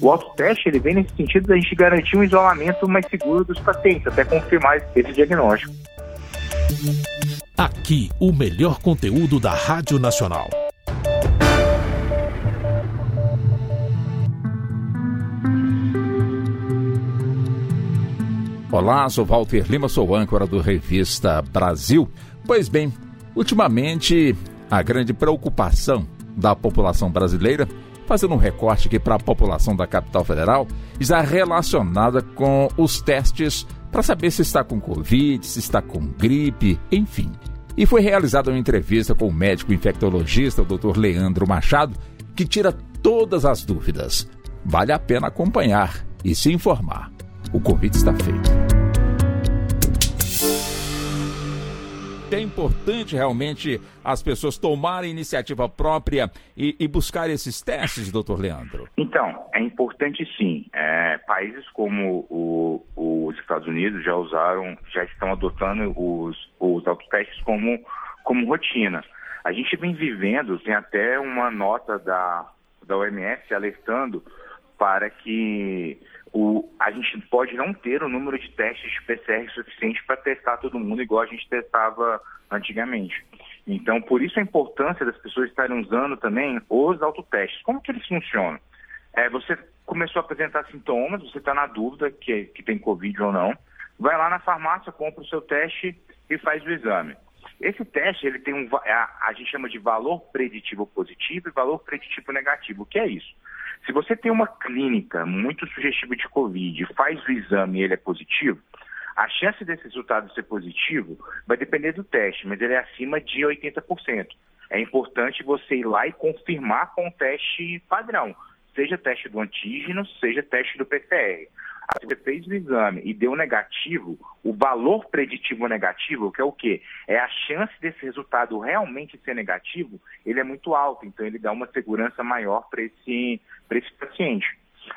O autoteste ele vem nesse sentido da gente garantir um isolamento mais seguro dos pacientes, até confirmar esse diagnóstico. Aqui, o melhor conteúdo da Rádio Nacional. Olá, sou Walter Lima, sou âncora do Revista Brasil. Pois bem, ultimamente a grande preocupação da população brasileira, fazendo um recorte aqui para a população da capital federal, está relacionada com os testes para saber se está com Covid, se está com gripe, enfim. E foi realizada uma entrevista com o médico infectologista, o Dr. Leandro Machado, que tira todas as dúvidas. Vale a pena acompanhar e se informar. O convite está feito. É importante realmente as pessoas tomarem iniciativa própria e, e buscar esses testes, doutor Leandro? Então, é importante sim. É, países como o, os Estados Unidos já usaram, já estão adotando os, os autotestes como, como rotina. A gente vem vivendo, tem até uma nota da, da OMS alertando para que o, a gente pode não ter o número de testes de PCR suficiente para testar todo mundo igual a gente testava antigamente. Então, por isso a importância das pessoas estarem usando também os autotestes. Como que eles funcionam? É, você começou a apresentar sintomas, você está na dúvida que, que tem Covid ou não, vai lá na farmácia, compra o seu teste e faz o exame. Esse teste ele tem um a, a gente chama de valor preditivo positivo e valor preditivo negativo. O que é isso? Se você tem uma clínica muito sugestiva de Covid, faz o exame e ele é positivo, a chance desse resultado ser positivo vai depender do teste, mas ele é acima de 80%. É importante você ir lá e confirmar com o teste padrão, seja teste do antígeno, seja teste do PCR. Se você fez o exame e deu negativo, o valor preditivo negativo, que é o quê? É a chance desse resultado realmente ser negativo, ele é muito alto, então ele dá uma segurança maior para esse, esse paciente.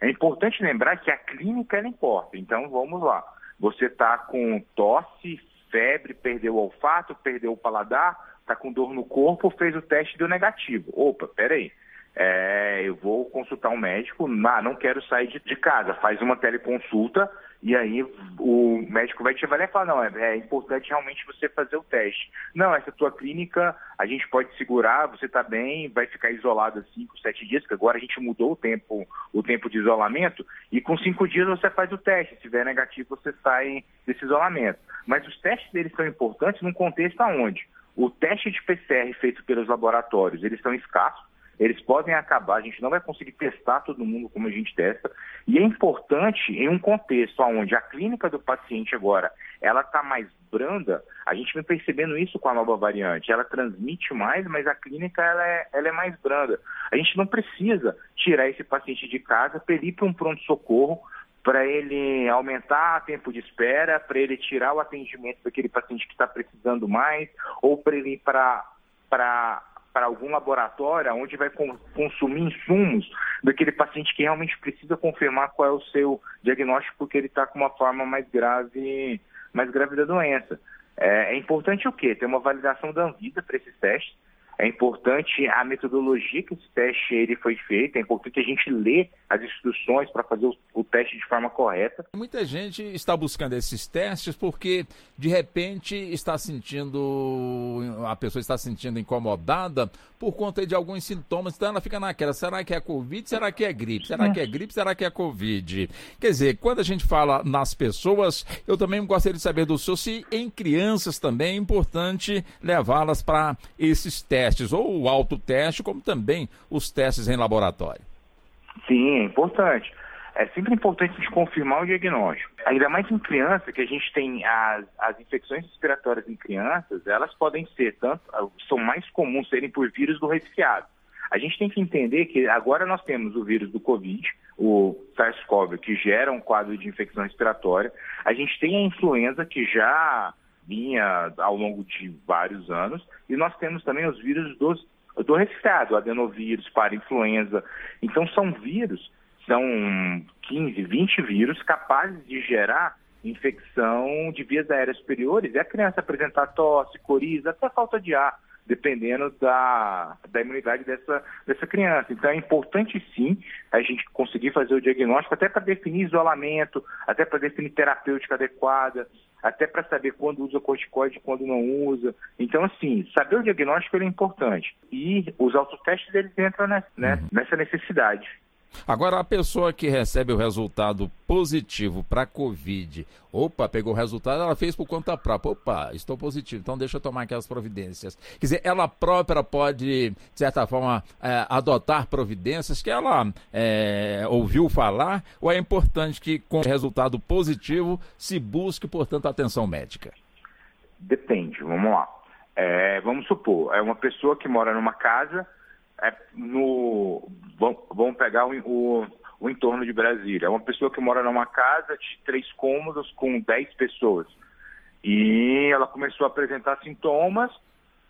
É importante lembrar que a clínica ela importa, então vamos lá. Você está com tosse, febre, perdeu o olfato, perdeu o paladar, está com dor no corpo, fez o teste e deu negativo. Opa, peraí é, eu vou consultar um médico, ah, não quero sair de, de, casa, faz uma teleconsulta e aí o médico vai te avaliar e falar, não, é, é, importante realmente você fazer o teste. Não, essa tua clínica a gente pode segurar, você está bem, vai ficar isolado cinco, sete dias, porque agora a gente mudou o tempo, o tempo de isolamento, e com cinco dias você faz o teste. Se tiver negativo, você sai desse isolamento. Mas os testes deles são importantes num contexto aonde o teste de PCR feito pelos laboratórios, eles são escassos, eles podem acabar, a gente não vai conseguir testar todo mundo como a gente testa, e é importante em um contexto onde a clínica do paciente agora, ela está mais branda, a gente vem percebendo isso com a nova variante, ela transmite mais, mas a clínica ela é, ela é mais branda. A gente não precisa tirar esse paciente de casa para ele ir para um pronto-socorro, para ele aumentar o tempo de espera, para ele tirar o atendimento daquele paciente que está precisando mais, ou para ele ir para para algum laboratório onde vai consumir insumos daquele paciente que realmente precisa confirmar qual é o seu diagnóstico porque ele está com uma forma mais grave, mais grave da doença. É, é importante o quê? Ter uma validação da Anvisa para esses testes é importante a metodologia que esse teste ele foi feito, é importante a gente ler as instruções para fazer o, o, teste de forma correta. Muita gente está buscando esses testes porque de repente está sentindo, a pessoa está se sentindo incomodada por conta de alguns sintomas, então ela fica naquela, será que é Covid, será que é gripe, será que é. gripe, será que é Covid? Quer dizer, quando a gente fala nas pessoas, eu também gostaria de saber do senhor se em crianças também é importante levá-las para esses testes testes, ou o autoteste, como também os testes em laboratório. Sim, é importante. É sempre importante a gente confirmar o diagnóstico. Ainda mais em criança, que a gente tem as, as infecções respiratórias em crianças, elas podem ser tanto, são mais comuns serem por vírus do resfriado. A gente tem que entender que agora nós temos o vírus do Covid, o SARS-CoV, que gera um quadro de infecção respiratória. A gente tem a influenza, que já vinha ao longo de vários anos, e nós temos também os vírus dos, do resfriado, adenovírus, para influenza. Então são vírus, são 15, 20 vírus capazes de gerar infecção de vias aéreas superiores e a criança apresentar tosse, coriza, até falta de ar. dependendo da, da imunidade dessa, dessa criança. Então é importante sim a gente conseguir fazer o diagnóstico, até para definir isolamento, até para definir terapêutica adequada, até para saber quando usa corticoide e quando não usa. Então, assim, saber o diagnóstico é importante. E os autotestes, eles entram nessa, né, uhum. nessa necessidade. Agora, a pessoa que recebe o resultado positivo para Covid, opa, pegou o resultado, ela fez por conta própria, opa, estou positivo, então deixa eu tomar aquelas providências. Quer dizer, ela própria pode, de certa forma, é, adotar providências que ela é, ouviu falar, ou é importante que, com resultado positivo, se busque, portanto, atenção médica? Depende, vamos lá. É, vamos supor, é uma pessoa que mora numa casa é no, vamos pegar o, o, o, entorno de Brasília. É uma pessoa que mora numa casa de três cômodos com dez pessoas. E ela começou a apresentar sintomas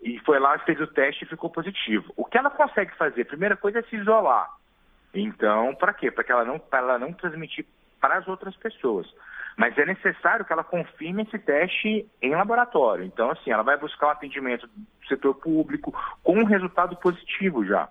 e foi lá, fez o teste e ficou positivo. O que ela consegue fazer? Primeira coisa é se isolar. Então, para quê? Para que ela ela não transmitir para as outras pessoas. Mas é necessário que ela confirme esse teste em laboratório. Então, assim, ela vai buscar um atendimento do setor público com um resultado positivo já.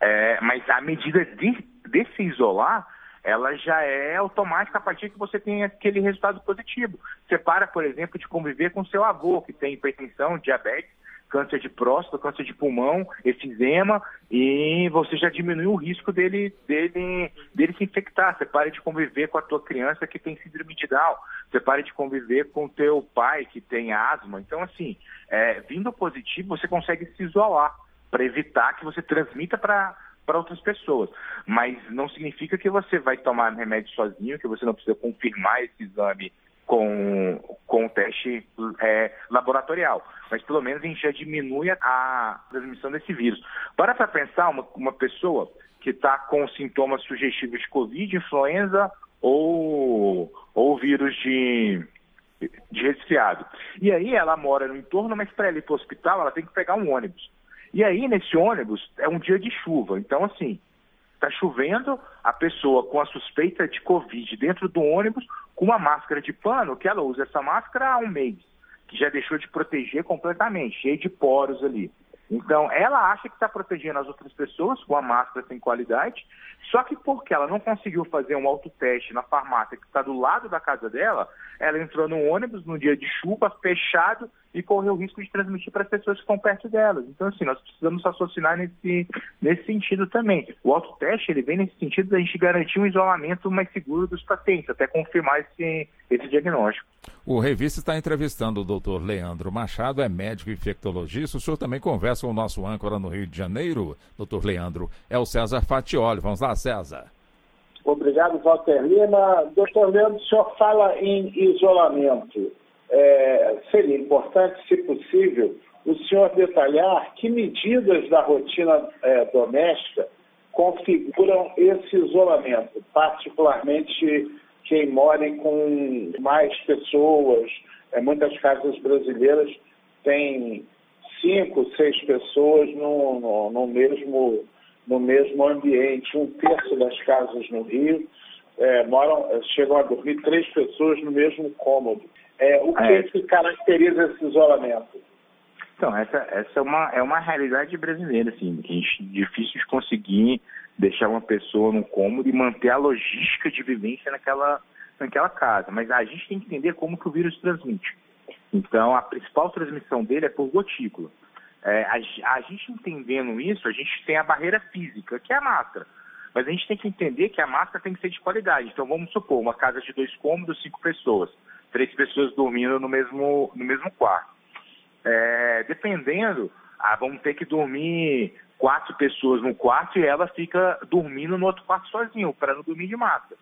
É, mas a medida de, de se isolar, ela já é automática a partir que você tem aquele resultado positivo. Você para, por exemplo, de conviver com seu avô, que tem hipertensão, diabetes, câncer de próstata, câncer de pulmão, efizema, e você já diminui o risco dele, dele, dele se infectar. Você para de conviver com a tua criança que tem síndrome de Down, você para de conviver com o teu pai que tem asma. Então, assim, é, vindo positivo, você consegue se isolar para evitar que você transmita para para outras pessoas. Mas não significa que você vai tomar remédio sozinho, que você não precisa confirmar esse exame com, com o teste é, laboratorial. Mas pelo menos a gente já diminui a transmissão desse vírus. Para para pensar, uma, uma pessoa que está com sintomas sugestivos de Covid, influenza ou, ou vírus de, de resfriado. E aí ela mora no entorno, mas para ela ir para o hospital, ela tem que pegar um ônibus. E aí, nesse ônibus, é um dia de chuva. Então, assim, está chovendo, a pessoa com a suspeita de Covid dentro do ônibus, com uma máscara de pano, que ela usa essa máscara há um mês, que já deixou de proteger completamente, cheio de poros ali. Então, ela acha que está protegendo as outras pessoas com a máscara sem qualidade, só que porque ela não conseguiu fazer um autoteste na farmácia que está do lado da casa dela, ela entrou no ônibus no dia de chuva, fechado, e correu o risco de transmitir para as pessoas que estão perto delas. Então, assim, nós precisamos raciocinar nesse, nesse sentido também. O autoteste, ele vem nesse sentido da gente garantir um isolamento mais seguro dos pacientes, até confirmar esse, esse diagnóstico. O Revista está entrevistando o doutor Leandro Machado, é médico infectologista. O senhor também conversa com o nosso âncora no Rio de Janeiro, doutor Leandro. É o César Fatioli. Vamos lá, César. Obrigado, Walter Lima. Doutor Leandro, o senhor fala em isolamento. É, seria importante, se possível, o senhor detalhar que medidas da rotina é, doméstica configuram esse isolamento, particularmente quem mora com mais pessoas. É, muitas casas brasileiras têm cinco, seis pessoas no, no, no, mesmo, no mesmo ambiente. Um terço das casas no Rio é, moram, chegam a dormir três pessoas no mesmo cômodo. É, o que, é. que caracteriza esse isolamento? Então, essa, essa é, uma, é uma realidade brasileira, assim, que é difícil de conseguir deixar uma pessoa no cômodo e manter a logística de vivência naquela, naquela casa. Mas a gente tem que entender como que o vírus transmite. Então, a principal transmissão dele é por gotícula. É, a, a, gente entendendo isso, a gente tem a barreira física, que é a máscara. Mas a gente tem que entender que a máscara tem que ser de qualidade. Então, vamos supor, uma casa de dois cômodos, cinco pessoas. Três pessoas dormindo no mesmo, no mesmo quarto. É, dependendo, ah, vamos ter que dormir quatro pessoas no quarto e ela fica dormindo no outro quarto sozinho, para não dormir de massa.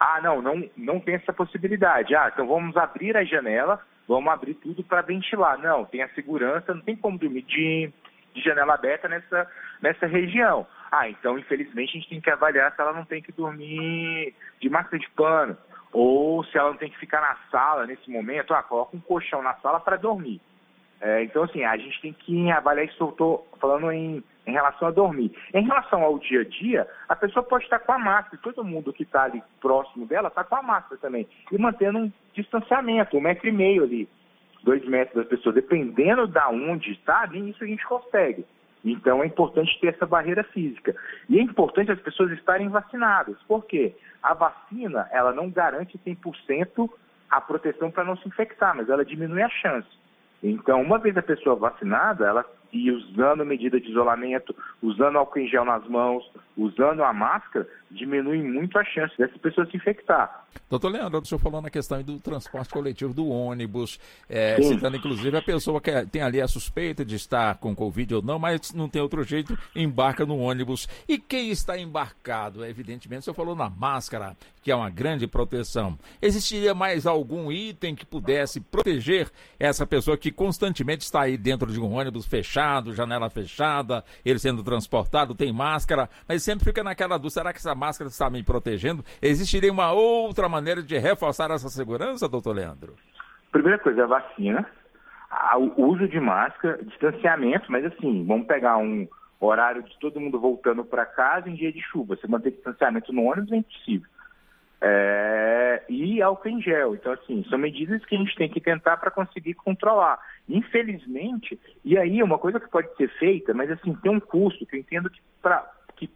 Ah, não, não, não tem essa possibilidade. Ah, então vamos abrir a janela, vamos abrir tudo para ventilar. Não, tem a segurança, não tem como dormir de, de janela aberta nessa, nessa região. Ah, então infelizmente a gente tem que avaliar se ela não tem que dormir de máscara de pano ou se ela não tem que ficar na sala nesse momento. Ah, coloca um colchão na sala para dormir. É, então, assim, a gente tem que avaliar isso, eu estou falando em, em relação a dormir. Em relação ao dia a dia, a pessoa pode estar com a máscara, todo mundo que está ali próximo dela está com a máscara também, e mantendo um distanciamento, um metro e meio ali. dois metros das pessoas, dependendo da onde está, nem isso a gente consegue. Então é importante ter essa barreira física. E é importante as pessoas estarem vacinadas. Por quê? A vacina, ela não garante 100% a proteção para não se infectar, mas ela diminui a chance. Então, uma vez a pessoa vacinada, ela e usando medida de isolamento, usando álcool em gel nas mãos, usando a máscara, diminui muito a chance dessa pessoa se infectar. Doutor Leandro, o senhor falou na questão do transporte coletivo do ônibus, é, citando inclusive a pessoa que é, tem ali a suspeita de estar com Covid ou não, mas não tem outro jeito, embarca no ônibus. E quem está embarcado? Evidentemente, o senhor falou na máscara, que é uma grande proteção. Existiria mais algum item que pudesse proteger essa pessoa que constantemente está aí dentro de um ônibus fechado, janela fechada, ele sendo transportado, tem máscara, mas sempre fica naquela dúvida, será que essa máscara está me protegendo? Existiria uma outra maneira de reforçar essa segurança, doutor Leandro? Primeira coisa, a vacina, o uso de máscara, distanciamento, mas assim, vamos pegar um horário de todo mundo voltando para casa em dia de chuva. Você manter distanciamento no ônibus é impossível. É, e álcool em gel. Então, assim, são medidas que a gente tem que tentar para conseguir controlar. Infelizmente, e aí uma coisa que pode ser feita, mas assim, tem um custo, que eu entendo que para que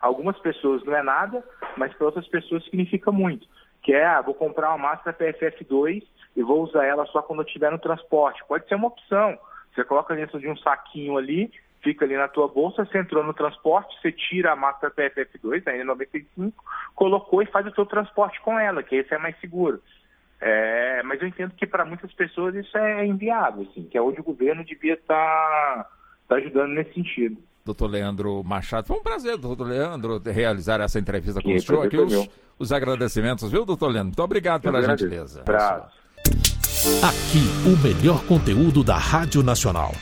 algumas pessoas não é nada, mas para outras pessoas significa muito. Que é, ah, vou comprar uma máscara PFF2 e vou usar ela só quando eu estiver no transporte. Pode ser uma opção. Você coloca dentro de um saquinho ali fica ali na tua bolsa, você entrou no transporte, você tira a máscara PFF2, a N95, colocou e faz o seu transporte com ela, que esse é mais seguro. É, mas eu entendo que para muitas pessoas isso é inviável, assim, que é onde o governo devia estar tá, tá ajudando nesse sentido. Doutor Leandro Machado, foi um prazer, doutor Leandro, realizar essa entrevista com o senhor. Aqui os, os, agradecimentos, viu, doutor Leandro? Muito obrigado pela gentileza. Aqui, o melhor conteúdo da Rádio Nacional.